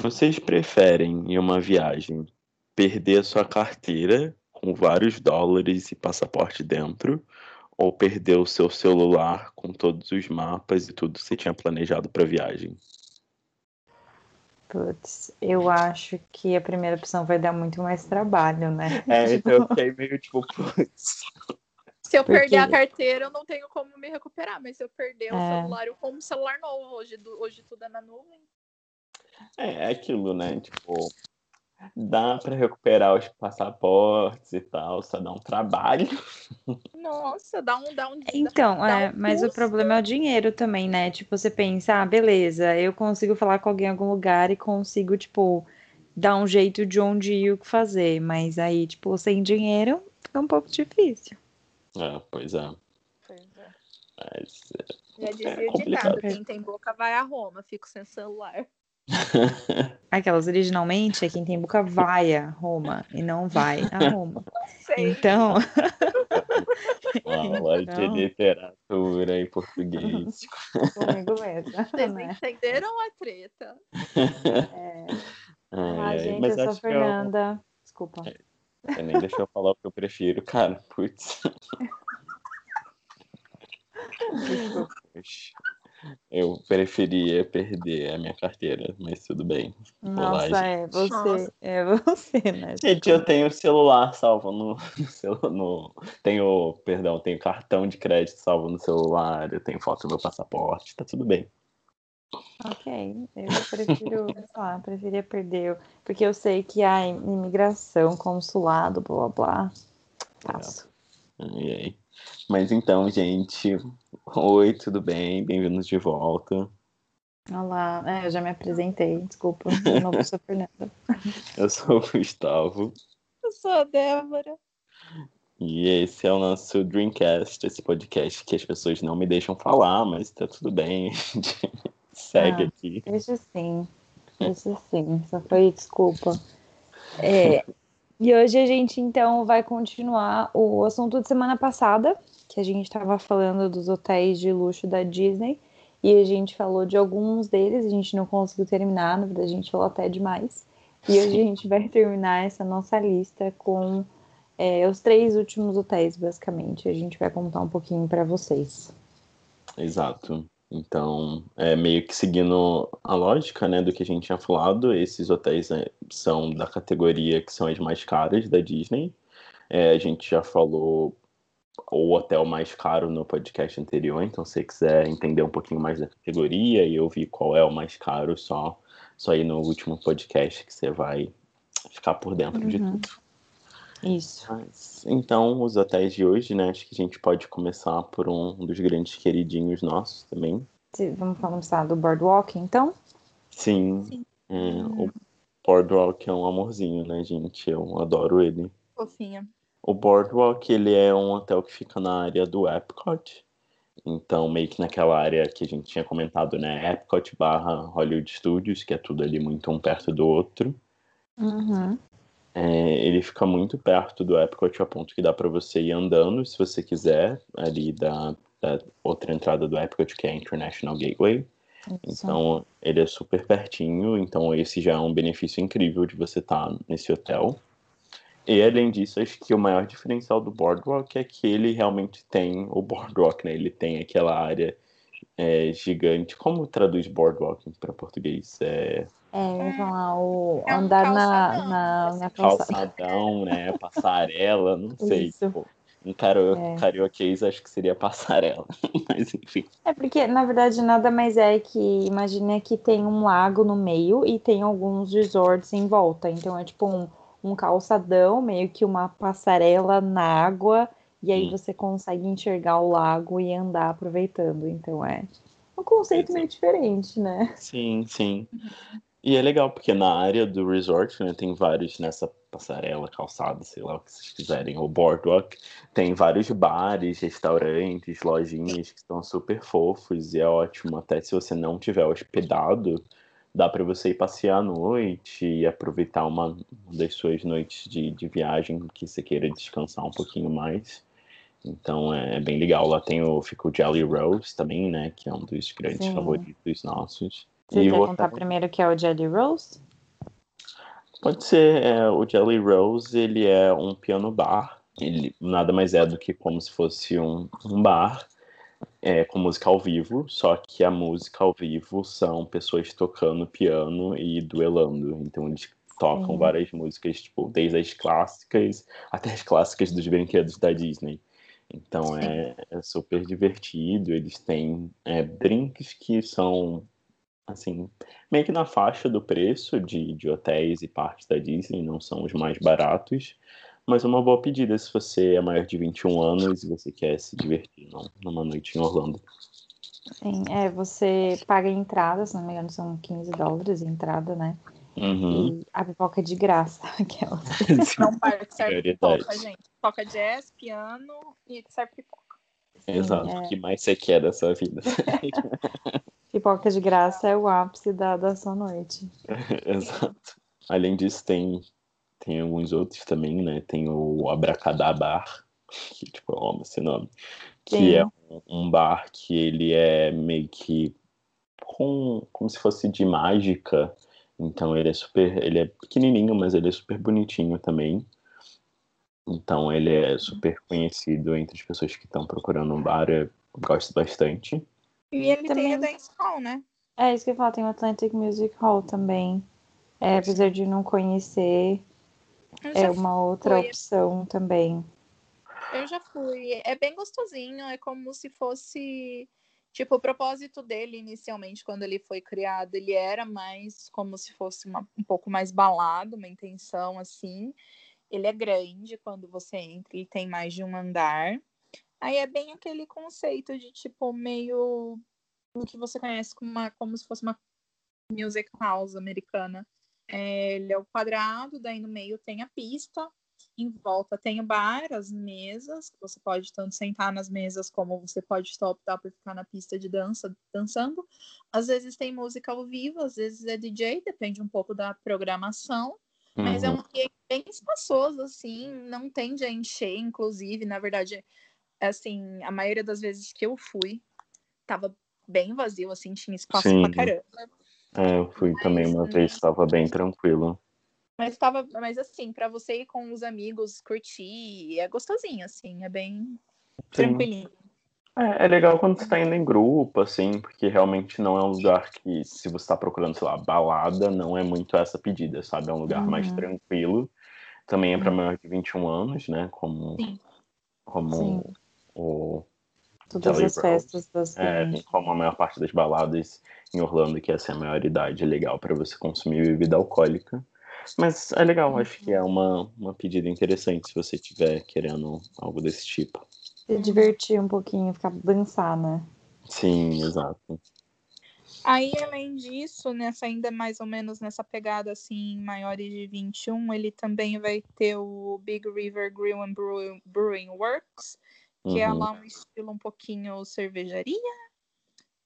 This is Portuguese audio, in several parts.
Vocês preferem em uma viagem perder a sua carteira com vários dólares e passaporte dentro ou perder o seu celular com todos os mapas e tudo que você tinha planejado para a viagem? Putz, eu acho que a primeira opção vai dar muito mais trabalho, né? É, então eu fiquei meio tipo, putz. Se eu Porque... perder a carteira, eu não tenho como me recuperar, mas se eu perder é. o celular, eu como um celular novo. Hoje, hoje tudo é na nuvem. É, é aquilo, né? Tipo, dá para recuperar os passaportes e tal, só dá um trabalho. Nossa, dá um. Dá um então, dá é, um mas o problema é o dinheiro também, né? Tipo, você pensa, ah, beleza, eu consigo falar com alguém em algum lugar e consigo, tipo, dar um jeito de onde ir o que fazer. Mas aí, tipo, sem dinheiro, fica um pouco difícil. É, pois é. Pois é. Mas, é, Já dizia é o ditado, quem tem boca vai a Roma, fico sem celular. Aquelas originalmente é quem tem boca vai a Roma e não vai a Roma. Então. Aula então... de literatura em português. Comigo mesmo. Vocês né? entenderam a treta? É. Ah, gente, mas eu sou Fernanda. Eu... Desculpa. É, nem deixa eu falar o que eu prefiro, cara. Putz. Desculpa. Eu preferia perder a minha carteira, mas tudo bem. Nossa, é você, Nossa. é você, né? Gente, eu tenho celular salvo no, no, no, tenho, perdão, tenho cartão de crédito salvo no celular, eu tenho foto do meu passaporte, tá tudo bem. Ok, eu prefiro, sei lá, preferia perder, porque eu sei que a imigração, consulado, blá blá blá. Passo. É. E aí? Mas então, gente, oi, tudo bem? Bem-vindos de volta. Olá, é, eu já me apresentei, desculpa, eu não sou Fernanda. eu sou o Gustavo. Eu sou a Débora. E esse é o nosso Dreamcast, esse podcast que as pessoas não me deixam falar, mas tá tudo bem, a gente segue ah, aqui. Deixa sim, deixa sim, só foi desculpa. É, e hoje a gente então vai continuar o assunto de semana passada, que a gente estava falando dos hotéis de luxo da Disney, e a gente falou de alguns deles, a gente não conseguiu terminar, na verdade a gente falou até demais. E hoje a gente vai terminar essa nossa lista com é, os três últimos hotéis, basicamente. A gente vai contar um pouquinho para vocês. Exato. Então, é meio que seguindo a lógica, né, do que a gente tinha falado, esses hotéis né, são da categoria que são as mais caras da Disney. É, a gente já falou o hotel mais caro no podcast anterior, então se você quiser entender um pouquinho mais da categoria e ouvir qual é o mais caro, só, só ir no último podcast que você vai ficar por dentro uhum. de tudo. Isso. Mas, então, os hotéis de hoje, né? Acho que a gente pode começar por um dos grandes queridinhos nossos também. Vamos começar do Boardwalk, então? Sim. Sim. É, o Boardwalk é um amorzinho, né, gente? Eu adoro ele. Fofinha. O Boardwalk, ele é um hotel que fica na área do Epcot. Então, meio que naquela área que a gente tinha comentado, né? Epcot barra Hollywood Studios, que é tudo ali muito um perto do outro. Uhum. É, ele fica muito perto do Epcot, a ponto que dá para você ir andando, se você quiser, ali da, da, outra entrada do Epcot, que é a International Gateway. Isso. Então, ele é super pertinho, então esse já é um benefício incrível de você estar tá nesse hotel. E além disso, acho que o maior diferencial do Boardwalk é que ele realmente tem o Boardwalk, né? Ele tem aquela área é, gigante. Como traduz Boardwalk para português? É é, falar, o é um andar na, na, na calçadão, né? Passarela, não sei. Tipo, um caro, é. carioquês acho que seria passarela, mas enfim. É porque, na verdade, nada mais é que, imagina que tem um lago no meio e tem alguns resorts em volta. Então é tipo um, um calçadão, meio que uma passarela na água, e aí hum. você consegue enxergar o lago e andar aproveitando. Então é um conceito meio diferente, né? Sim, sim. E é legal, porque na área do resort, né, tem vários nessa passarela, calçada, sei lá o que vocês quiserem, o boardwalk, tem vários bares, restaurantes, lojinhas que estão super fofos e é ótimo. Até se você não tiver hospedado, dá para você ir passear à noite e aproveitar uma das suas noites de, de viagem que você queira descansar um pouquinho mais. Então é bem legal. Lá tem o, fica o Jelly Rose também, né? Que é um dos grandes Sim. favoritos nossos. Você e quer contar primeiro que é o Jelly Rose? Pode ser. É, o Jelly Rose, ele é um piano bar. Ele nada mais é do que como se fosse um, um bar é, com música ao vivo, só que a música ao vivo são pessoas tocando piano e duelando. Então eles tocam Sim. várias músicas, tipo, desde as clássicas até as clássicas dos brinquedos da Disney. Então é, é, super divertido. Eles têm é, drinks que são assim, meio que na faixa do preço de, de hotéis e parques da Disney, não são os mais baratos, mas é uma boa pedida se você é maior de 21 anos e você quer se divertir não, numa noite em Orlando. Sim, é, você paga entrada, se não me engano, são 15 dólares a entrada, né? Uhum. E a pipoca é de graça, aquela. Não parque serve pipoca, gente. Pipoca jazz, piano e serve pipoca. Exato. É... O que mais você quer da sua vida? Pipoca de graça é o ápice da, da sua noite. Exato. Além disso, tem, tem alguns outros também, né? Tem o Abracadabar, que tipo, eu amo esse nome. Que Sim. é um, um, bar que ele é meio que com, como se fosse de mágica. Então ele é super. Ele é pequenininho, mas ele é super bonitinho também. Então ele é super conhecido entre as pessoas que estão procurando um bar. Eu gosto bastante. E ele também... tem a Dance Hall, né? É isso que eu falo, tem o Atlantic Music Hall também. É, apesar de não conhecer, é uma outra fui. opção também. Eu já fui. É bem gostosinho, é como se fosse. Tipo, o propósito dele inicialmente, quando ele foi criado, ele era mais como se fosse uma, um pouco mais balado, uma intenção assim. Ele é grande quando você entra, ele tem mais de um andar. Aí é bem aquele conceito de tipo meio o que você conhece como, uma, como se fosse uma music house americana. É, ele é o quadrado, daí no meio tem a pista, em volta tem o bar, as mesas, que você pode tanto sentar nas mesas como você pode optar por ficar na pista de dança dançando. Às vezes tem música ao vivo, às vezes é DJ, depende um pouco da programação. Mas é um uhum. ambiente bem espaçoso, assim, não tende a encher, inclusive, na verdade, assim, a maioria das vezes que eu fui, tava bem vazio, assim, tinha espaço Sim. pra caramba. É, eu fui mas, também uma vez, estava bem tranquilo. Mas tava, mas assim, para você ir com os amigos curtir, é gostosinho, assim, é bem Sim. tranquilinho. É, é, legal quando você tá indo em grupo, assim, porque realmente não é um lugar que, se você tá procurando, sei lá, balada, não é muito essa pedida, sabe? É um lugar uhum. mais tranquilo. Também é para maior de 21 anos, né? Como, Sim. como Sim o Todas as festas das É, como a maior parte das baladas em Orlando, que essa é a maior idade legal para você consumir bebida alcoólica. Mas é legal, acho que é uma, uma pedida interessante se você estiver querendo algo desse tipo. Se divertir um pouquinho, ficar dançar, né? Sim, exato. Aí, além disso, nessa ainda mais ou menos nessa pegada assim, maiores de 21, ele também vai ter o Big River Grill and Brewing Works, que é uhum. é lá um estilo um pouquinho cervejaria,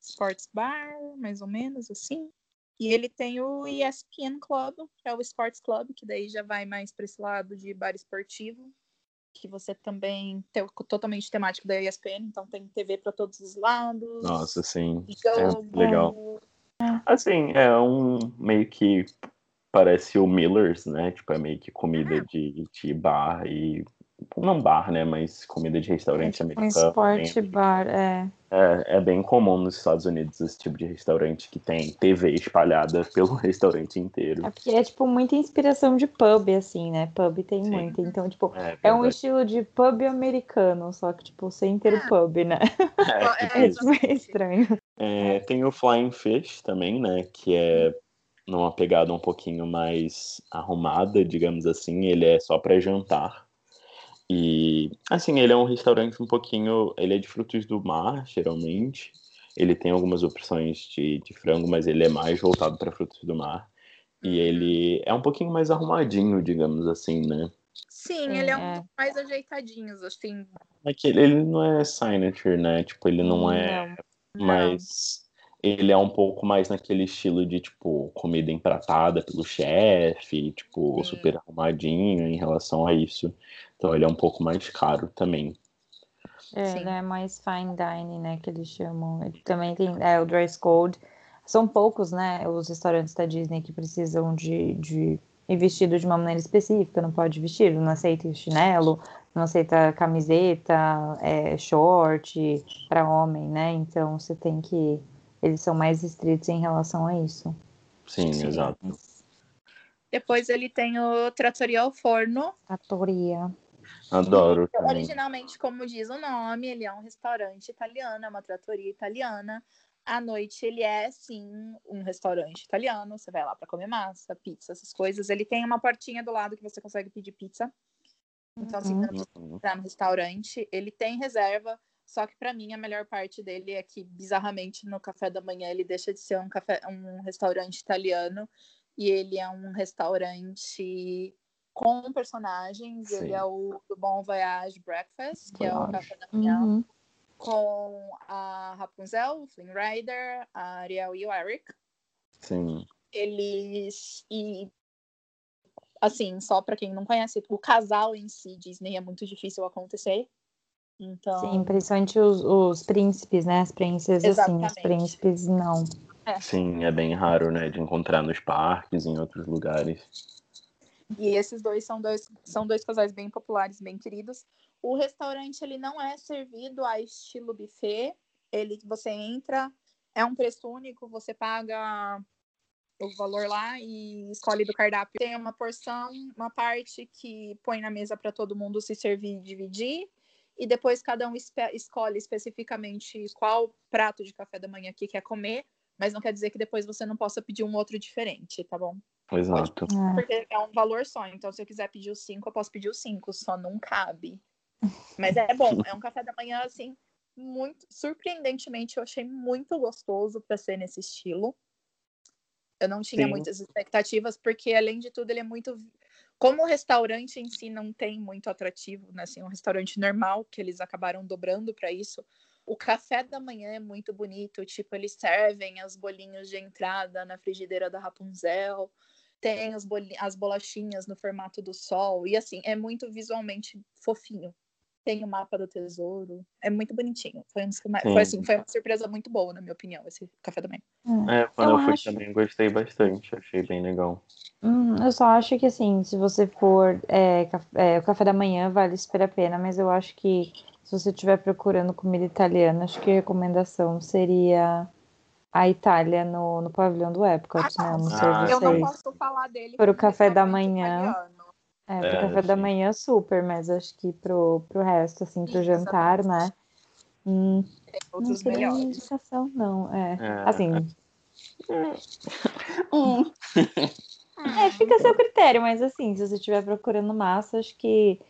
sports bar, mais ou menos assim. E ele tem o ESPN Club, que é o Sports Club, que daí já vai mais para esse lado de bar esportivo, que você também tem totalmente temático da ESPN, então tem TV para todos os lados. Nossa, sim. é legal. Assim, é um meio que parece o Miller's, né? Tipo, é meio que comida ah. de, de bar e não bar, né? Mas comida de restaurante é, americano. Um esporte bem, bar, é. é. É bem comum nos Estados Unidos esse tipo de restaurante que tem TV espalhada pelo restaurante inteiro. É porque é tipo muita inspiração de pub, assim, né? Pub tem Sim. muito. Então, tipo, é, é, um estilo de pub americano, só que, tipo, sem ter o ah. pub, né? É, é, tipo, é estranho. É, tem o Flying Fish também, né? Que é numa pegada um pouquinho mais arrumada, digamos assim. Ele é só para jantar. E, assim, ele é um restaurante um pouquinho. Ele é de frutos do mar, geralmente. Ele tem algumas opções de, de frango, mas ele é mais voltado para frutos do mar. E uhum. ele é um pouquinho mais arrumadinho, digamos assim, né? Sim, ele é um é. mais ajeitadinho, assim. É que ele, ele não é signature, né? Tipo, ele não é. Não, mas ele é um pouco mais naquele estilo de, tipo, comida empratada pelo chefe, tipo, Sim. super arrumadinho em relação a isso. Então ele é um pouco mais caro também. É, ele é mais fine dining, né, que eles chamam. Ele também tem é, o dress code. São poucos, né, os restaurantes da Disney que precisam de, de ir vestido de uma maneira específica, não pode vestir, não aceita chinelo, não aceita camiseta, é, short para homem, né? Então você tem que. Eles são mais estritos em relação a isso. Sim, Sim. exato. Depois ele tem o Trattoria ao Forno. Trattoria. Adoro. Também. Originalmente, como diz o nome, ele é um restaurante italiano, é uma trattoria italiana. À noite ele é sim um restaurante italiano. Você vai lá para comer massa, pizza, essas coisas. Ele tem uma portinha do lado que você consegue pedir pizza. Então, assim, uhum. você não entrar no restaurante. Ele tem reserva, só que para mim a melhor parte dele é que, bizarramente, no café da manhã ele deixa de ser um, café, um restaurante italiano e ele é um restaurante com personagens. Sim. Ele é o do Bon Voyage Breakfast, que é o café da manhã, uhum. com a Rapunzel, o Flynn Rider, a Ariel e o Eric. Sim. Eles. E assim, só para quem não conhece, o casal em si, Disney, é muito difícil acontecer. Então... Sim, principalmente os, os príncipes, né? As princesas, Exatamente. assim, os príncipes não. É. Sim, é bem raro, né, de encontrar nos parques, em outros lugares. E esses dois são dois, são dois casais bem populares, bem queridos. O restaurante, ele não é servido a estilo buffet. Ele, você entra, é um preço único, você paga o valor lá e escolhe do cardápio. Tem uma porção, uma parte que põe na mesa para todo mundo se servir e dividir. E depois cada um escolhe especificamente qual prato de café da manhã que quer comer, mas não quer dizer que depois você não possa pedir um outro diferente, tá bom? Exato. Pode, porque é um valor só. Então, se eu quiser pedir os cinco, eu posso pedir os cinco, só não cabe. Mas é bom, é um café da manhã, assim, muito surpreendentemente, eu achei muito gostoso para ser nesse estilo. Eu não tinha Sim. muitas expectativas, porque além de tudo, ele é muito. Como o restaurante em si não tem muito atrativo, né? Assim, um restaurante normal, que eles acabaram dobrando para isso. O café da manhã é muito bonito, tipo, eles servem os bolinhos de entrada na frigideira da Rapunzel, tem as, as bolachinhas no formato do sol, e assim, é muito visualmente fofinho tem o mapa do tesouro. É muito bonitinho. Foi, um, foi, assim, foi uma surpresa muito boa, na minha opinião, esse café da manhã. É, quando eu, eu fui acho... também gostei bastante, achei bem legal. Hum, eu só acho que assim, se você for. É, é, o café da manhã vale super a pena, mas eu acho que se você estiver procurando comida italiana, acho que a recomendação seria a Itália no, no pavilhão do Epcot, ah, né? Não sei ah, eu não posso falar dele. Para o café da manhã. Italiano. É, pro é, café sim. da manhã super, mas acho que pro, pro resto, assim, pro jantar, né? Hum, não seria uma indicação, não. É, é. assim. Hum. é, fica a seu critério, mas assim, se você estiver procurando massa, acho que,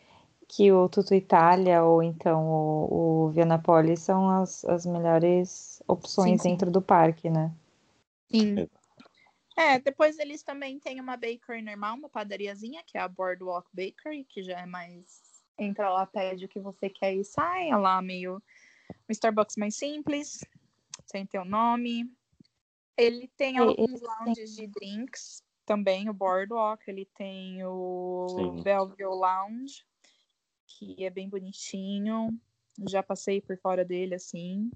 que o Tutu Itália ou então o, o Vianapoli são as, as melhores opções sim, sim. dentro do parque, né? Sim. É, depois eles também têm uma bakery normal, uma padariazinha, que é a Boardwalk Bakery, que já é mais. Entra lá, pede o que você quer e sai. É lá meio. Um Starbucks mais simples, sem ter o nome. Ele tem alguns lounges de drinks também, o Boardwalk. Ele tem o Sim. Bellevue Lounge, que é bem bonitinho. Já passei por fora dele, assim.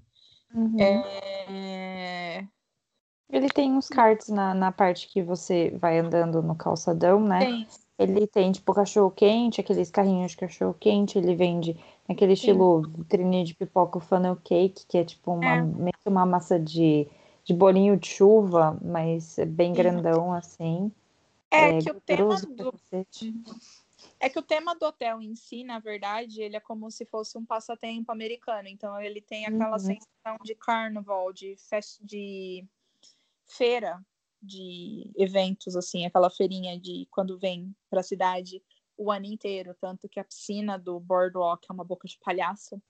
Uhum. É... Ele tem uns cards na, na parte que você vai andando no calçadão, né? Sim. Ele tem, tipo, cachorro-quente, aqueles carrinhos de cachorro-quente. Ele vende aquele Sim. estilo vitrine de pipoca funnel cake, que é tipo uma, é. meio uma massa de, de bolinho de chuva, mas é bem grandão, assim. É, é que o tema do... É que o tema do hotel em si, na verdade, ele é como se fosse um passatempo americano. Então, ele tem aquela uhum. sensação de carnaval, de festa, de feira de eventos, assim, aquela feirinha de quando vem para a cidade o ano inteiro. Tanto que a piscina do Boardwalk é uma boca de palhaço.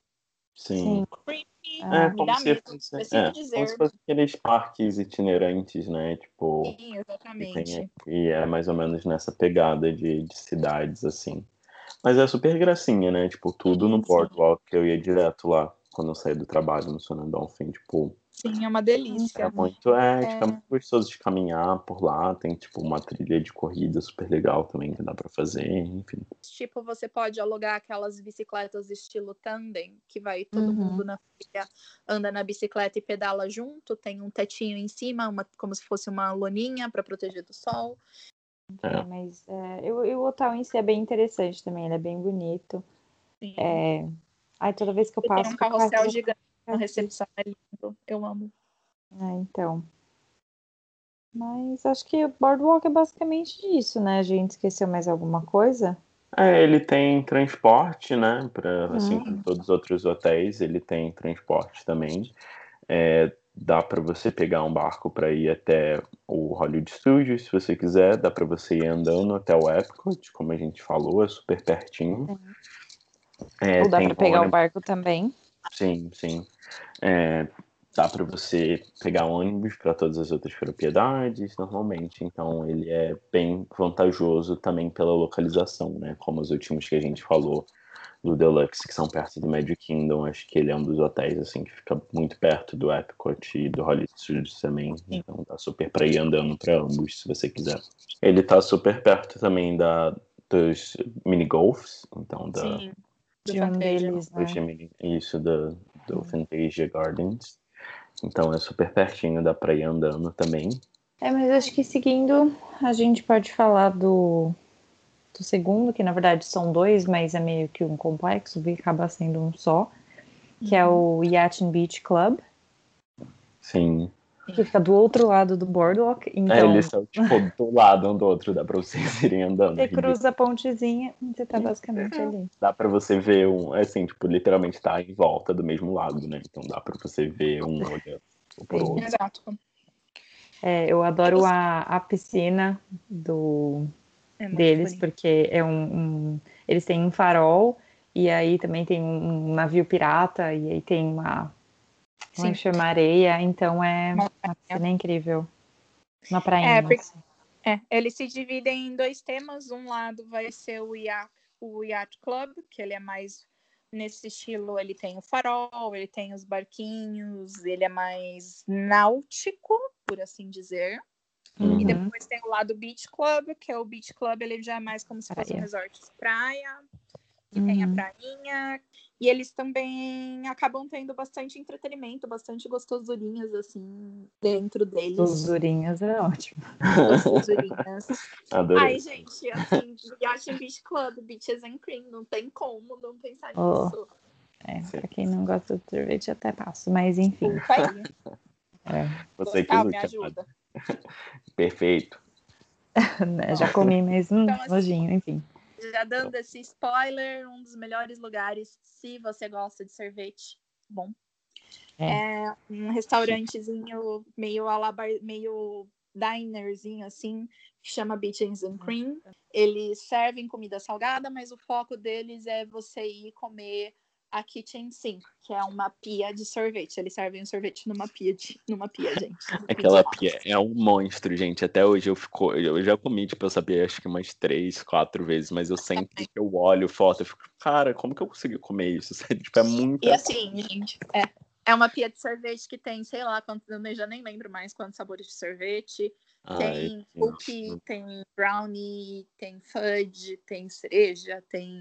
Sim. Creepy, é, como se, fosse, é, dizer. como se fosse aqueles parques itinerantes, né? Tipo. Sim, exatamente. E é mais ou menos nessa pegada de, de cidades, assim. Mas é super gracinha, né? Tipo, tudo no Boardwalk. Eu ia direto lá quando eu saí do trabalho no Dolphin, tipo, Sim, é uma delícia. É muito, é, é. Tipo, é muito gostoso de caminhar por lá. Tem, tipo, uma trilha de corrida super legal também que dá para fazer, enfim. Tipo, você pode alugar aquelas bicicletas estilo tandem, que vai todo uhum. mundo na trilha, anda na bicicleta e pedala junto. Tem um tetinho em cima, uma, como se fosse uma loninha para proteger do sol. É. Mas é, eu, eu, o hotel em si é bem interessante também, ele é bem bonito. Sim. É... Ai, toda vez que eu passo. tem um carrossel gigante na recepção, é lindo. Eu amo. É, então. Mas acho que o Boardwalk é basicamente isso, né? A gente esqueceu mais alguma coisa? É, ele tem transporte, né? Pra, assim Hum. como todos os outros hotéis, ele tem transporte também. É, dá para você pegar um barco para ir até o Hollywood Studios, se você quiser. Dá para você ir andando até o Epcot, como a gente falou, é super pertinho. É, Ou dá pra pegar o ônibus- barco também? Sim, sim. É, dá para você pegar ônibus para todas as outras propriedades, normalmente. Então, ele é bem vantajoso também pela localização, né? Como os últimos que a gente falou do Deluxe, que são perto do Magic Kingdom. Acho que ele é um dos hotéis, assim, que fica muito perto do Epcot e do Hollywood Studios também. Então, dá super para ir andando para ambos, se você quiser. Ele tá super perto também da, dos mini golfs, então da, Sim. Do De um deles, né? Gemini- isso do, do Fantasia Gardens. Então é super pertinho, dá pra ir andando também. É, mas acho que seguindo, a gente pode falar do, do segundo, que na verdade são dois, mas é meio que um complexo, e acaba sendo um só, que é o Yacht and Beach Club, Sim. Que fica do outro lado do boardwalk. é, Então, eles são tipo do lado um do outro, dá pra vocês irem andando. você cruza a pontezinha, você tá basicamente ali. Dá pra você ver um, assim, tipo, literalmente tá em volta do mesmo lado, né? Então dá pra você ver um olhando pro outro. Exato. É, eu adoro a, a piscina do, É deles, bonito. porque é um, um- Eles têm um farol, e aí também tem um, um navio pirata, e aí tem uma. Como é que Sim. chama? Areia, então é Uma uma piscina incrível. Uma prainha. É, porque- assim. É, eles se dividem em dois temas. Um lado vai ser o Yacht, o Yacht Club, que ele é mais nesse estilo. Ele tem o farol, ele tem os barquinhos, ele é mais náutico, por assim dizer. Uhum. E depois tem o lado Beach Club, que é o Beach Club, ele já é mais como se fosse um Praia. resort de praia, que tem a Uhum. prainha. E eles também acabam tendo bastante entretenimento, bastante gostosurinhas, assim, dentro deles. Dozurinhas é ótimo. Gostosurinhas. Adorei. Ai, gente, assim, Yacht and Beach Club, Beaches and Cream, não tem como não pensar Oh. nisso. É, Sim. pra quem não gosta de sorvete, até passo, mas enfim. É, Você que Gustavo, me ajuda. Perfeito. né, já comi, mas hum, Então, assim, nojinho, enfim. Já dando esse spoiler, um dos melhores lugares, se você gosta de sorvete, bom. É. É, um restaurantezinho meio, a la bar- meio dinerzinho, assim, que chama Beaches and Cream. Eles servem comida salgada, mas o foco deles é você ir comer a kitchen sink, que é uma pia de sorvete. Eles servem o sorvete numa pia, de, numa pia, gente. Aquela pia é um monstro, gente. Até hoje eu fico. Eu já comi, tipo, eu sabia acho que umas três, quatro vezes, mas eu sempre que eu olho foto, eu fico, cara, como que eu consegui comer isso? Tipo, é muito. E assim, gente, é, é uma pia de sorvete que tem, sei lá, quantos, eu já nem lembro mais quantos sabores de sorvete. Tem cookie, tem brownie, tem fudge, tem cereja, tem.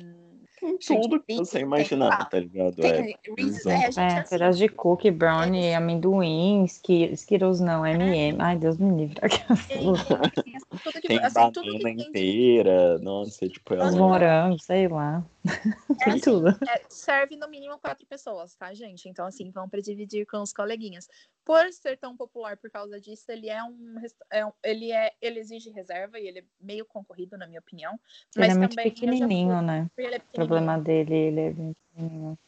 tudo que você tem- imaginar, ah, tá ligado? É. Tem Reese's, bizarro. é, gente, É, assim, pedaço de cookie, brownie, eles- amendoim, Ski- Skittles não, M&M. Ai, Deus me livre. tem, tem tudo que, Tem assim, tudo que banana tem de- inteira, nossa, tipo, é Os Uhum. uma... morangos, sei lá. É Tem assim, tudo. é, serve no mínimo quatro pessoas, tá, gente? Então, assim, vão para dividir com os coleguinhas. Por ser tão popular por causa disso, ele é um, é um- ele é, ele exige reserva e ele é meio concorrido, na minha opinião. Ele é Mas muito já fui- pequenininho, né? ele é O problema pequenininho. dele, ele é bem pequenininho.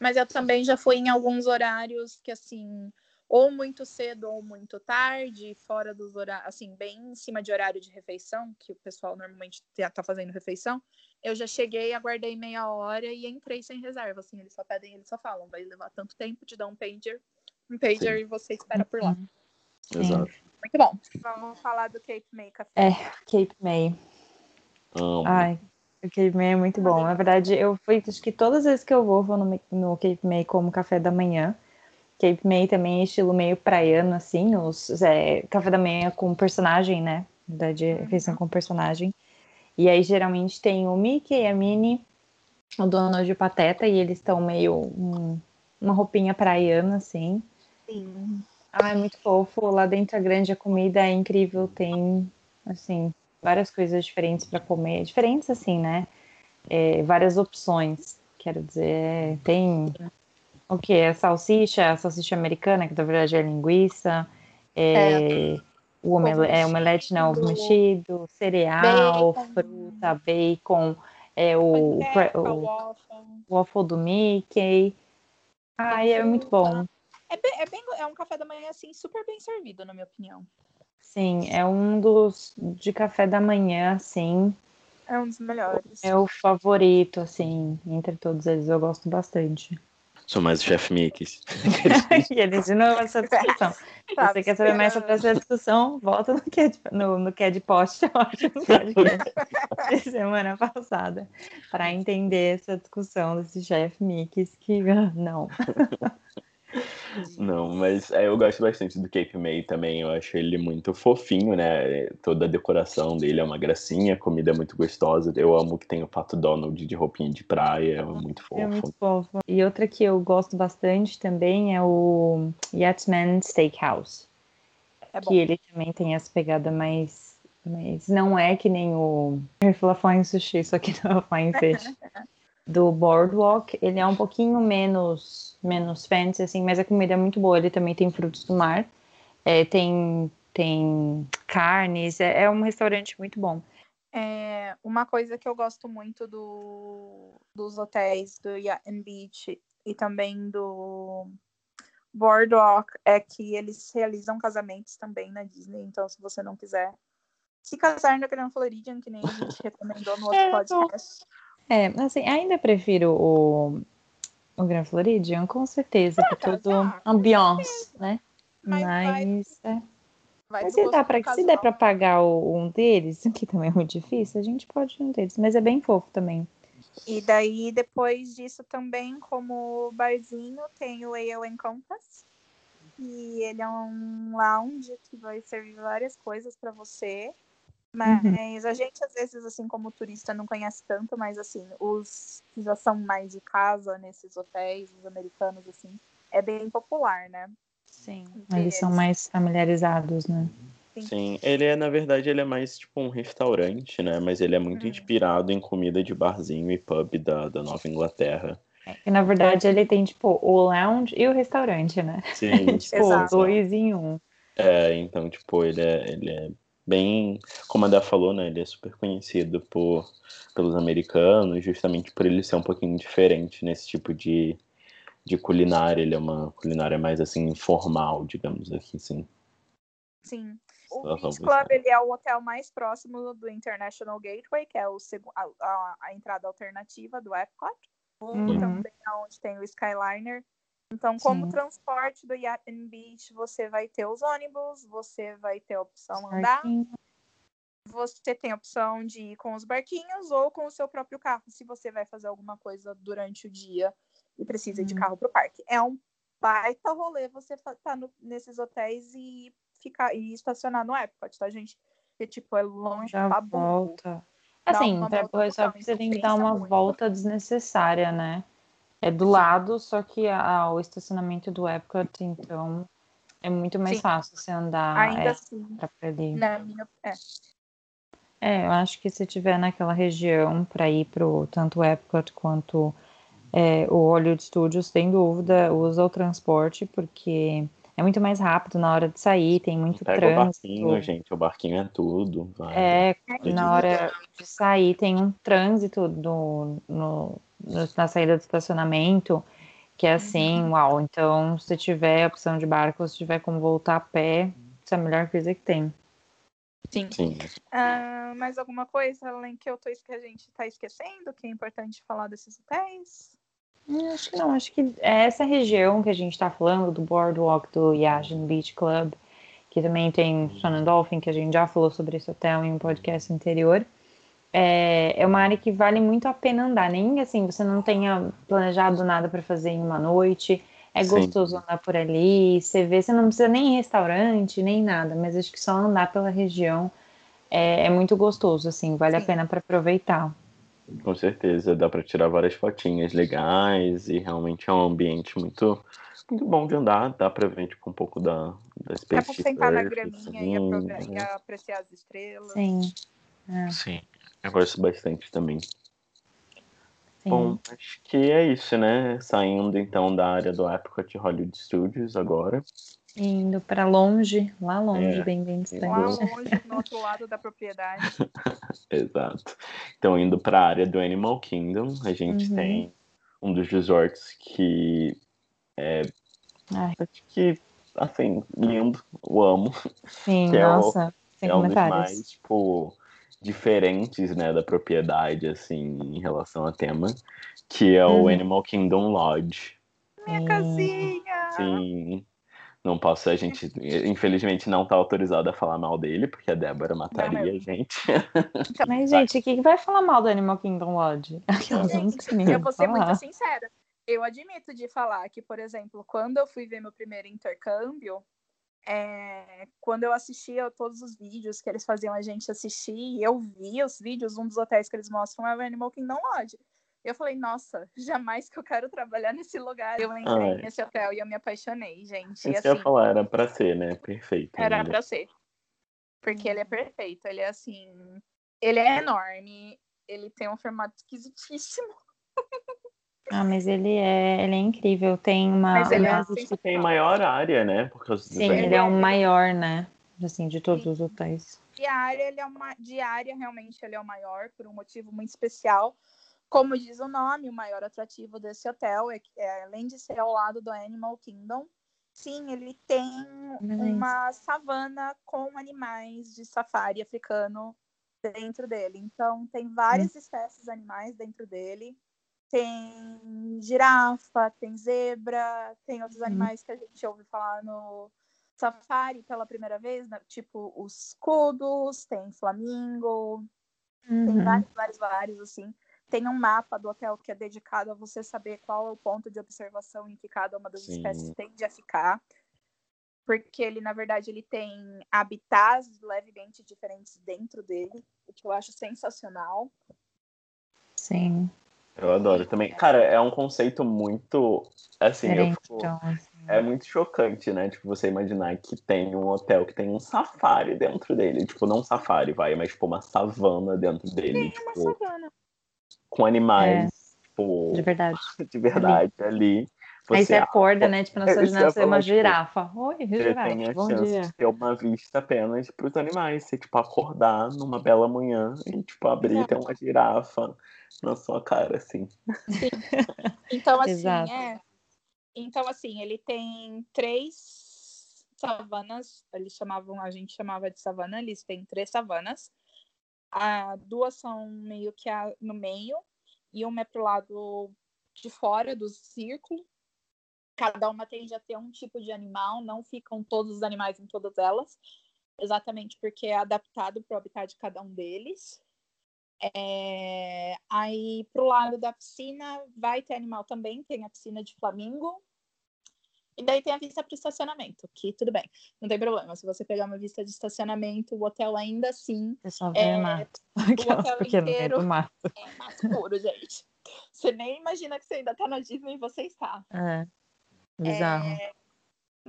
Mas eu também já fui em alguns horários que, assim, ou muito cedo ou muito tarde, fora dos horários, assim, bem em cima de horário de refeição, que o pessoal normalmente tá fazendo refeição. Eu já cheguei, aguardei meia hora e entrei sem reserva, assim, eles só pedem, eles só falam, vai levar tanto tempo de dar um pager, um pager Sim. e você espera por lá. Sim. Exato. Muito bom. Vamos falar do Cape May Café. É, Cape May. Ai, o Cape May é muito bom. Na verdade, eu fui, acho que todas as vezes que eu vou, vou no, no Cape May como café da manhã. Cape May também é estilo meio praiano, assim, os, é, café da manhã com personagem, né? Verdade, é refeição com personagem. E aí, geralmente, tem o Mickey, a Minnie, o Donald e o Pateta, e eles estão meio um- uma roupinha praiana, assim. Sim. Ah, é muito fofo. Lá dentro é grande, a comida é incrível. Tem, assim, várias coisas diferentes para comer, diferentes assim, né? É, várias opções, quero dizer, tem o que? É salsicha, a salsicha americana, que na verdade é linguiça, é, é. o omelete, é, omelete não, ovo mexido, cereal, bacon. fruta, bacon, é o, Panqueca, o, waffle. waffle do Mickey. Ai, é muito bom. É, bem, é, bem, é um café da manhã, assim, super bem servido, na minha opinião. Sim, é um dos de café da manhã, assim. É um dos melhores. É o favorito, assim, entre todos eles, eu gosto bastante. Sou mais o chefe Mickey. e eles de novo essa discussão. Se tá, você quer saber mais sobre essa discussão, volta no CAD, no, no CAD Post, de semana passada, para entender essa discussão desse chefe Mickey que não. Não, mas é, eu gosto bastante do Cape May também. Eu acho ele muito fofinho, né? Toda a decoração dele é uma gracinha, a comida é muito gostosa. Eu amo que tem o Pato Donald de roupinha de praia, é muito fofo. É muito fofo. E outra que eu gosto bastante também é o Yatman Steakhouse. É que ele também tem essa pegada mais. Mas não é que nem o. Eu ia falar Flying Sushi, só que não é Flying Fish. do Boardwalk, ele é um pouquinho menos menos fancy, assim, mas a comida é muito boa. Ele também tem frutos do mar, é, tem, tem carnes, é, é, um restaurante muito bom. É, uma coisa que eu gosto muito do, dos hotéis do Yacht and Beach e também do Boardwalk é que eles realizam casamentos também na Disney. Então, se você não quiser se casar na Grand Floridian, que nem a gente recomendou no outro é, podcast. É, assim, ainda prefiro o, o Grand Floridian, com certeza, por todo ambiance, né? Mas, mas, é. mas se, dá pra, se der para pagar o, um deles, que também é muito difícil, a gente pode ir um deles, mas é bem fofo também. E daí, depois disso também, como barzinho, tem o Ale Compass. E ele é um lounge que vai servir várias coisas para você. Mas uhum. a gente, às vezes, assim, como turista, não conhece tanto, mas assim, os que já são mais de casa nesses hotéis, os americanos, assim, é bem popular, né? Sim. Eles, eles são mais familiarizados, né? Sim. Sim. ele é, na verdade, ele é mais tipo um restaurante, né? Mas ele é muito hum. inspirado em comida de barzinho e pub da, da Nova Inglaterra. É, e na verdade ele tem, tipo, o lounge e o restaurante, né? Sim. tipo, dois em um. É, então, tipo, ele é, ele é bem, como a Dá falou, né, ele é super conhecido por, pelos americanos, justamente por ele ser um pouquinho diferente nesse tipo de, de culinária. Ele é uma culinária mais assim informal, digamos aqui, sim. Sim. O Beach Club ele é o hotel mais próximo do International Gateway, que é o, a, a, a entrada alternativa do Epcot. Uhum. Também é onde tem o Skyliner. Então, como Sim. transporte do Yacht Beach, você vai ter os ônibus, você vai ter a opção andar, você tem a opção de ir com os barquinhos ou com o seu próprio carro, se você vai fazer alguma coisa durante o dia e precisa de uhum. carro para o parque. É um baita rolê você estar tá nesses hotéis e ficar e estacionar no Epcot, tá, gente? Porque, tipo, é longe da volta. Assim, para só você tem que dar uma volta desnecessária, né? É do lado, só que a, o estacionamento do Epcot, então, é muito mais Sim. fácil você andar Ainda é, assim, pra ali. Na minha, é. é, eu acho que se tiver naquela região para ir pro tanto o Epcot quanto é, o Hollywood Studios, sem dúvida, usa o transporte, porque é muito mais rápido na hora de sair, tem muito Pega trânsito. o barquinho, gente, o barquinho é tudo. Vai. É, na hora de sair tem um trânsito do, no, na saída do estacionamento, que é assim, uhum. uau. Então, se tiver opção de barco, se tiver como voltar a pé, isso é a melhor coisa que tem. Sim. Sim. Uh, mais alguma coisa além que eu tô que a gente está esquecendo que é importante falar desses hotéis? Hum, acho que não, acho que é essa região que a gente está falando, do Boardwalk do Yajin Beach Club, que também tem Sun Dolphin, que a gente já falou sobre esse hotel em um podcast anterior é, é uma área que vale muito a pena andar. Nem assim, você não tenha planejado nada para fazer em uma noite. É Sim. gostoso andar por ali. Você vê, você não precisa nem em restaurante, nem nada, mas acho que só andar pela região é, é muito gostoso, assim, vale Sim. a pena para aproveitar. Com certeza, dá para tirar várias fotinhas legais e realmente é um ambiente muito, muito bom de andar. Dá para ver tipo, um pouco da, da Space Dá para sentar na graminha assim, e, e, apreciar as estrelas. Sim. É. Sim, eu gosto bastante também. Sim. Bom, acho que é isso, né? Saindo então da área do Epcot Hollywood Studios agora. Indo pra longe, lá longe, É. bem bem Lá distante. longe, no outro lado da propriedade. Exato. Então, indo para a área do Animal Kingdom, a gente Uhum. tem um dos resorts que Ai, acho que, assim, lindo, eu amo. sim, Que é o- nossa, sem é um dos comentários. mais, tipo, diferentes, né, da propriedade, assim, em relação ao tema, que é o Uhum. Animal Kingdom Lodge. Minha casinha! Sim. Não posso, a gente, infelizmente, não tá autorizado a falar mal dele, porque a Débora mataria a mesmo. gente. Mas, gente, o que vai falar mal do Animal Kingdom Lodge? Não Gente, eu vou ser falar. muito sincera. Eu admito de falar que, por exemplo, quando eu fui ver meu primeiro intercâmbio, é, quando eu assistia todos os vídeos que eles faziam a gente assistir, e eu via os vídeos, um dos hotéis que eles mostram é o Animal Kingdom Lodge. Eu falei, nossa, jamais que eu quero trabalhar nesse lugar. Eu entrei Ai. nesse hotel e eu me apaixonei, gente. Isso E que eu ia assim, falar, era pra ser, né? Perfeito. era amiga. pra ser. Porque ele é perfeito. Ele é assim. Ele é enorme. Ele tem um formato esquisitíssimo. Ah, mas ele é, ele é incrível. Tem uma. Mas ele é assim, que tem maior área, né? Por causa Sim, ele é o maior, né? Assim, de todos os hotéis. E a área, ele é uma, de área, realmente, ele é o maior, por um motivo muito especial. Como diz o nome, o maior atrativo desse hotel é, que, é além de ser ao lado do Animal Kingdom, sim, ele tem Nice. uma savana com animais de safari africano dentro dele. Então, tem várias espécies animais dentro dele. Tem girafa, tem zebra, tem outros Uhum. animais que a gente ouve falar no safari pela primeira vez, né? tipo os escudos, tem flamingo, tem Uhum. vários, vários, vários, assim. Tem um mapa do hotel que é dedicado a você saber qual é o ponto de observação em que cada uma das Sim. espécies tende a ficar. Porque ele, na verdade, ele tem habitats levemente diferentes dentro dele, o que eu acho sensacional. Sim. Eu adoro também. Cara, é um conceito muito. Assim, eu Diferente, fico- então, assim. É muito chocante, né? Tipo, você imaginar que tem um hotel que tem um safari dentro dele. Tipo, não um safari, vai, mas tipo uma savana dentro dele. Tem uma Tipo, savana. com animais, tipo, De verdade. de verdade ali. Aí você Você, acorda, né? Tipo, na sua É, ia é uma tipo, girafa. Oi, você tem a girafa. Bom chance dia. de ter uma vista apenas pros animais. Você, tipo, acordar numa bela manhã e, tipo, abrir e ter uma girafa na sua cara, assim. Então, assim, Exato. é. Então, assim, ele tem três savanas. Eles chamavam, a gente chamava de savana, eles têm três savanas. Ah, duas são meio que a- no meio, e uma é pro lado de fora do círculo. Cada uma tende a ter um tipo de animal, não ficam todos os animais em todas elas, exatamente porque é adaptado para o habitat de cada um deles. É, Aí, pro lado da piscina, vai ter animal também, tem a piscina de flamingo. E daí tem a vista para o estacionamento, que tudo bem, não tem problema. Se você pegar uma vista de estacionamento, o hotel ainda assim Você só É, mato. hotel Aquelas porque inteiro. do mato. é mato puro, gente. Você nem imagina que você ainda tá na Disney e você está. É. Bizarro. É,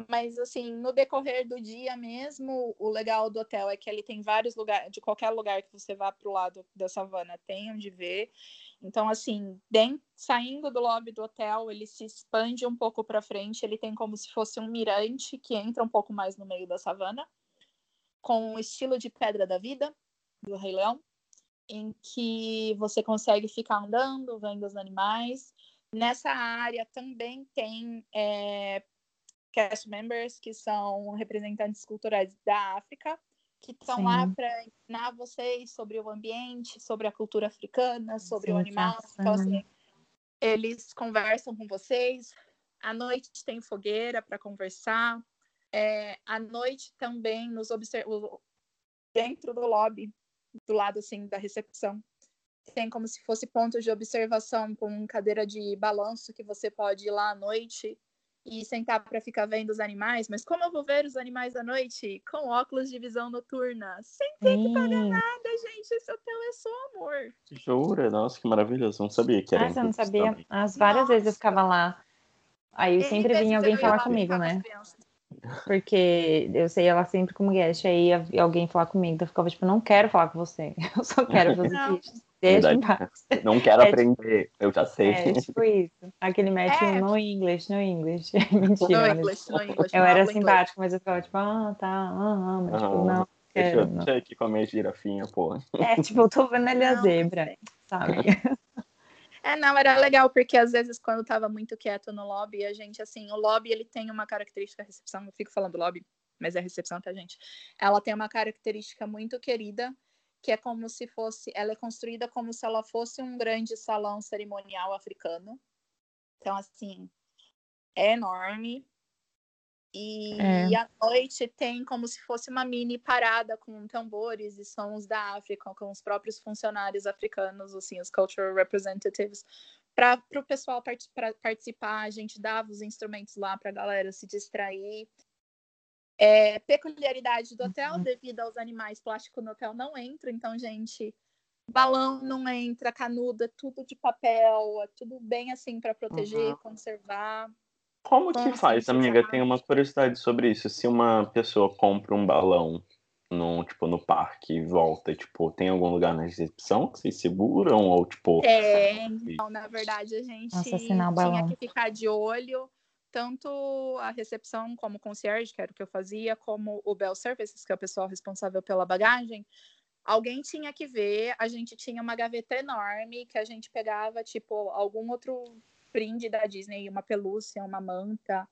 Mas assim, no decorrer do dia mesmo, o legal do hotel é que ele tem vários lugares, de qualquer lugar que você vá pro lado da savana, tem onde ver. Então, assim, den- saindo do lobby do hotel, ele se expande um pouco para frente, ele tem como se fosse um mirante que entra um pouco mais no meio da savana, com o estilo de Pedra da Vida, do Rei Leão, em que você consegue ficar andando, vendo os animais. Nessa área também tem é, cast members, que são representantes culturais da África, que estão lá Sim. para ensinar vocês sobre o ambiente, sobre a cultura africana, sobre o animal. Então, assim, eles conversam com vocês. À noite tem fogueira para conversar. É, à noite também nos obser- o- dentro do lobby, do lado assim da recepção, tem como se fosse pontos de observação com cadeira de balanço que você pode ir lá à noite e sentar para ficar vendo os animais. Mas como eu vou ver os animais à noite? Com óculos de visão noturna. Sem Sim. nada, gente. Esse hotel é só amor. Jura? Nossa, que maravilhoso. Não sabia que era Ah, você não sabia? também. As várias vezes eu Nossa. ficava lá. Aí sempre vinha eu alguém falar comigo, né? Porque eu sei ela sempre como guest, aí alguém falar comigo, então eu ficava tipo, não quero falar com você, eu só quero fazer vídeos. Deixa em paz. Não quero é, tipo aprender, tipo, eu já sei. É tipo isso. Aquele match é. no English, no English. Mentira. No English, no English. Eu era simpático, mas eu ficava tipo, ah, tá, ah, ah, mas tipo, não. Deixa eu, deixa eu aqui com a minha girafinha, pô. É, tipo, eu tô vendo ali a zebra, sabe? É, não, era legal, porque às vezes quando tava muito quieto no lobby, a gente, assim, o lobby, ele tem uma característica, a recepção, eu fico falando lobby, mas é recepção, tá, gente? Ela tem uma característica muito querida, que é como se fosse, ela é construída como se ela fosse um grande salão cerimonial africano. Então, assim, é enorme. E, é. e à noite tem como se fosse uma mini parada com tambores e sons da África, com os próprios funcionários africanos, assim, os cultural representatives, para o pessoal part participar. A gente dava os instrumentos lá para a galera se distrair. É, peculiaridade do hotel, uhum. devido aos animais, plástico no hotel não entra, então, gente, balão não entra, canudo, é tudo de papel, é tudo bem assim para proteger, uhum. conservar. Como que faz, amiga? Tem uma curiosidade sobre isso. Se uma pessoa compra um balão no, tipo, no parque e volta, tipo, tem algum lugar na recepção que vocês seguram? Ou, tipo. Tem. Então, na verdade, a gente tinha que ficar de olho tanto a recepção como o concierge, que era o que eu fazia, como o Bell Services, que é o pessoal responsável pela bagagem, alguém tinha que ver, a gente tinha uma gaveta enorme que a gente pegava, tipo, algum outro brinde da Disney, uma pelúcia, uma manta,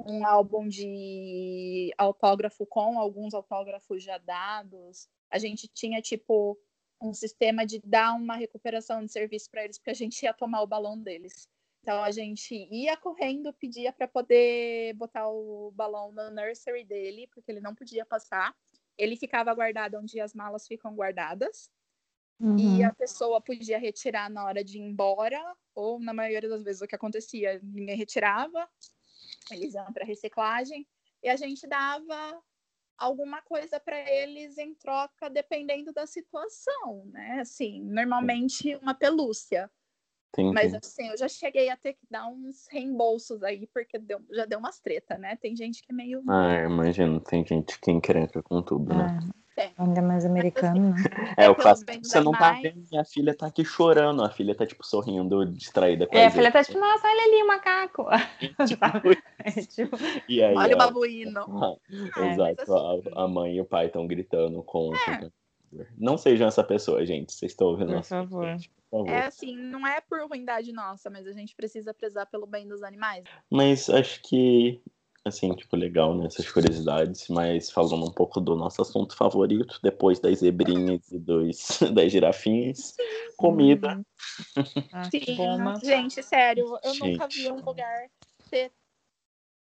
um álbum de autógrafo com alguns autógrafos já dados. A gente tinha, tipo, um sistema de dar uma recuperação de serviço para eles, porque a gente ia tomar o balão deles. Então a gente ia correndo, pedia para poder botar o balão na nursery dele, porque ele não podia passar. Ele ficava guardado onde as malas ficam guardadas. Uhum. E a pessoa podia retirar na hora de ir embora, ou na maioria das vezes o que acontecia, ninguém retirava, eles iam para reciclagem, e a gente dava alguma coisa para eles em troca, dependendo da situação, né? Assim, normalmente uma pelúcia. Sim, Mas assim, eu já cheguei a ter que dar uns reembolsos aí, porque deu, já deu umas treta, né? Tem gente que é meio. Ah, imagino, tem gente que encrenca com tudo, né? É. Ainda mais americano, né? É, o clássico você não tá vendo, minha filha tá aqui chorando, a filha tá, tipo, sorrindo, distraída com É, a filha tá tipo, nossa, olha ali o macaco. é, tipo... e aí, olha o babuíno. É, Exato, assim... a, mãe e o pai estão gritando com... É. Não sejam essa pessoa, gente, vocês estão ouvindo. Por favor. É assim, não é por ruindade nossa, mas a gente precisa prezar pelo bem dos animais. Mas acho que, assim, tipo, legal, né, essas curiosidades, mas falando um pouco do nosso assunto favorito, depois das zebrinhas e dos, das girafinhas, comida. Ah, Sim, gente, sério, eu gente. nunca vi um lugar ter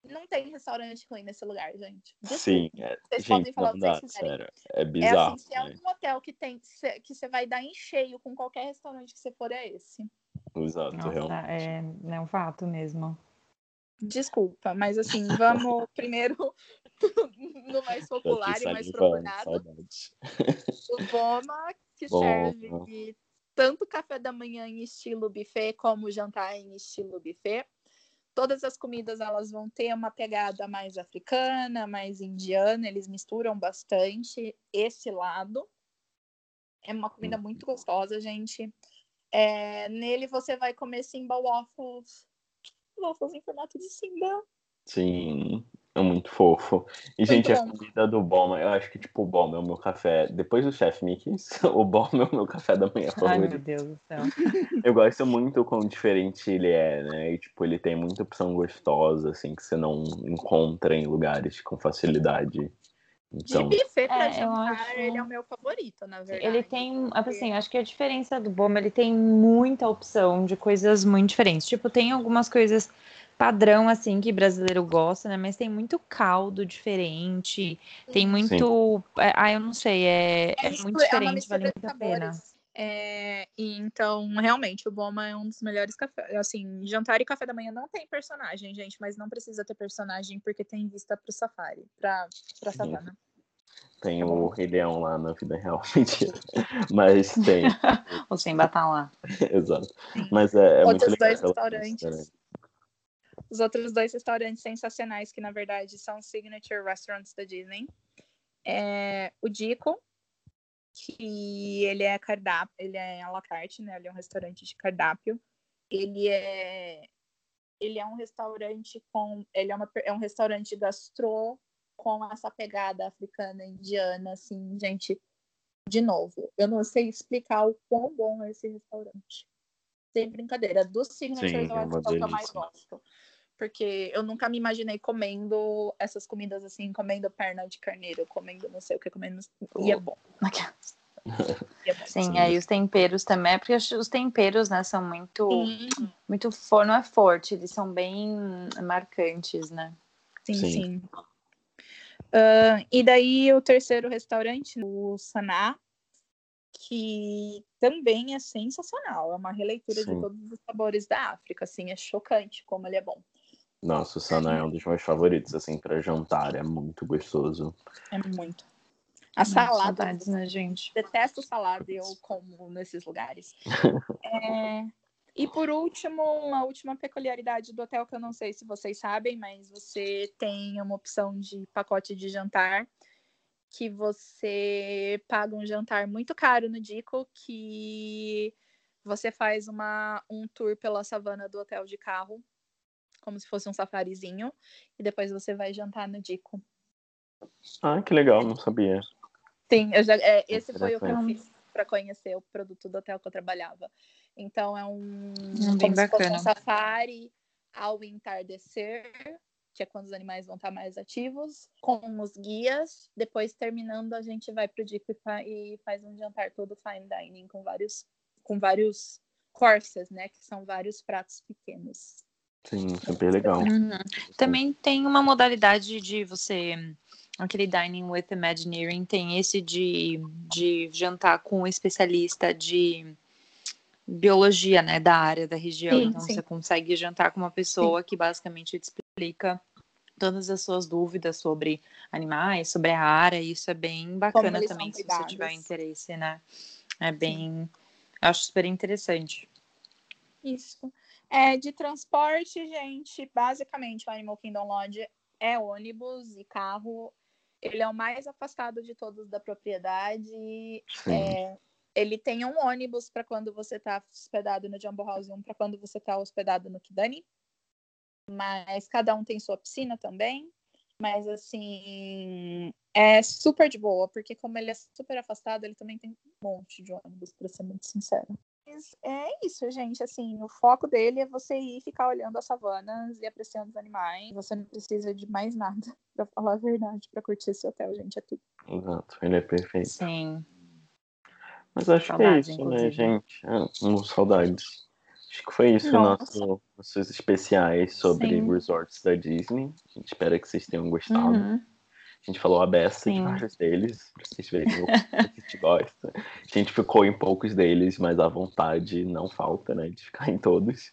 não tem restaurante ruim nesse lugar, gente. Desculpa. Sim, é, vocês gente, podem falar não dá, sério, é bizarro. É assim, se é um hotel que tem que você vai dar em cheio com qualquer restaurante que você for, é esse. Exato, Nossa, realmente. É, é um fato mesmo. Desculpa, mas assim, vamos primeiro no mais popular e mais procurado. O Boma, que Bom, serve tanto café da manhã em estilo buffet como jantar em estilo buffet todas as comidas elas vão ter uma pegada mais africana, mais indiana, eles misturam bastante esse lado. É uma comida uhum. muito gostosa, gente. É, nele você vai comer Simba Waffles. Waffles em formato de Simba. Sim, é muito fofo. E, muito gente, bom. a comida do Boma, eu acho que, tipo, o Boma é o meu café. Depois do Chef Mickey's, o Boma é o meu café da manhã favorito. Ai, meu Deus do céu. Eu gosto muito quão diferente ele é, né? E, tipo, ele tem muita opção gostosa, assim, que você não encontra em lugares com facilidade. Então... De buffet pra é, jantar, acho... ele é o meu favorito, na verdade. Ele tem, assim, acho que a diferença do Boma, ele tem muita opção de coisas muito diferentes. Tipo, tem algumas coisas padrão, assim, que brasileiro gosta, né? Mas tem muito caldo diferente, tem muito. É, ah, eu não sei, é, é, é muito diferente, vale muito a pena. É, então, realmente, o Boma é um dos melhores cafés. Assim, jantar e café da manhã não tem personagem, gente, mas não precisa ter personagem porque tem vista pro safari, pra, pra savana. Tem o Rei Leão lá na vida real, mentira. Mas tem. o Simba tá lá. Exato. Mas é, é Outros muito legal. dois restaurantes. Os outros dois restaurantes sensacionais, que na verdade são signature restaurants da Disney. É o Dico, que ele é cardápio, ele é à la carte, né? Ele é um restaurante de cardápio. Ele é ele é um restaurante com ele é, uma, é um restaurante gastro com essa pegada africana indiana assim gente de novo eu não sei explicar o quão bom é esse restaurante sem brincadeira dos signatures Sim, eu acho que é o que eu mais gosto porque eu nunca me imaginei comendo essas comidas assim comendo perna de carneiro comendo não sei o que comendo e é bom Sim, aí os temperos também, porque os temperos, né, são muito, sim. muito for, não é forte, eles são bem marcantes, né? Sim, sim. sim. Uh, e daí o terceiro restaurante, o Saná, que também é sensacional, é uma releitura sim. de todos os sabores da África, assim, é chocante como ele é bom. Nossa, o Saná é um dos meus favoritos, assim, para jantar, é muito gostoso. É muito. A salada. Saudades, né, gente? Detesto salada e eu como nesses lugares. é... E por último, uma última peculiaridade do hotel que eu não sei se vocês sabem, mas você tem uma opção de pacote de jantar que você paga um jantar muito caro no Dico, que você faz uma, um tour pela savana do hotel de carro, como se fosse um safarizinho, e depois você vai jantar no Dico. Ah, que legal, não sabia. Sim, já, é, esse foi o que eu fiz para conhecer o produto do hotel que eu trabalhava. Então é um, hum, bem bacana. um safari ao entardecer, que é quando os animais vão estar mais ativos, com os guias. Depois, terminando, a gente vai para o Dico e, e faz um jantar todo fine dining com vários, com vários courses, né? Que são vários pratos pequenos. Sim, super legal. Uhum. Também tem uma modalidade de você aquele Dining with Imagineering tem esse de, de jantar com um especialista de biologia, né, da área da região. Sim, então sim. você consegue jantar com uma pessoa sim. que basicamente te explica todas as suas dúvidas sobre animais, sobre a área. E isso é bem bacana também, se você tiver interesse, né? É bem, acho super interessante. Isso. É, de transporte, gente, basicamente o Animal Kingdom Lodge é ônibus e carro ele é o mais afastado de todos da propriedade. É, ele tem um ônibus para quando você está hospedado no Jumbo House e um para quando você está hospedado no Kidani. Mas cada um tem sua piscina também. Mas assim, é super de boa, porque como ele é super afastado, ele também tem um monte de ônibus, para ser muito sincero. Mas é isso, gente. Assim, o foco dele é você ir ficar olhando as savanas e apreciando os animais. Você não precisa de mais nada, pra falar a verdade, pra curtir esse hotel, gente. É tudo. Exato, ele é perfeito. Sim. Mas acho saudades, que é isso, né, inclusive. né, gente? É, saudades. Acho que foi isso, nosso, nossos especiais sobre Sim. resorts da Disney. A gente espera que vocês tenham gostado. Uhum. A gente falou a beça de vários deles, pra vocês verem o que a gente gosta. A gente ficou em poucos deles, mas a vontade não falta, né? De ficar em todos.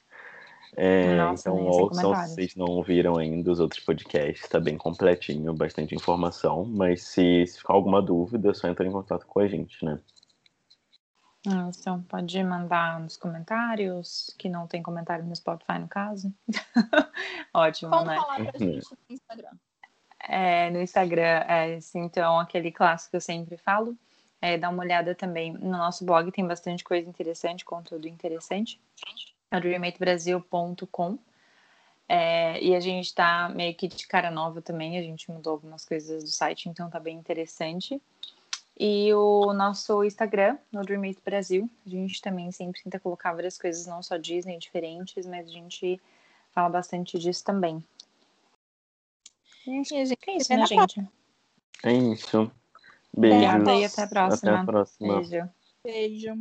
É, Nossa, então, ouçam se vocês não ouviram ainda os outros podcasts, tá bem completinho, bastante informação. Mas se, se ficar alguma dúvida, é só entrar em contato com a gente, né? Ah, então, pode mandar nos comentários, que não tem comentário no Spotify, no caso. Ótimo, Como né? falar pra gente no Instagram é, no Instagram. É, então, aquele clássico que eu sempre falo. É, dá uma olhada também no nosso blog, tem bastante coisa interessante, conteúdo interessante. É dreamatebrasil.com. É, e a gente está meio que de cara nova também, a gente mudou algumas coisas do site, então tá bem interessante. E o nosso Instagram, no Dreamate Brasil, a gente também sempre tenta colocar várias coisas, não só Disney, diferentes, mas a gente fala bastante disso também. Gente, é isso, né, gente? É isso. Beijo. Obrigada e até a próxima. Até a próxima. Beijo. Beijo.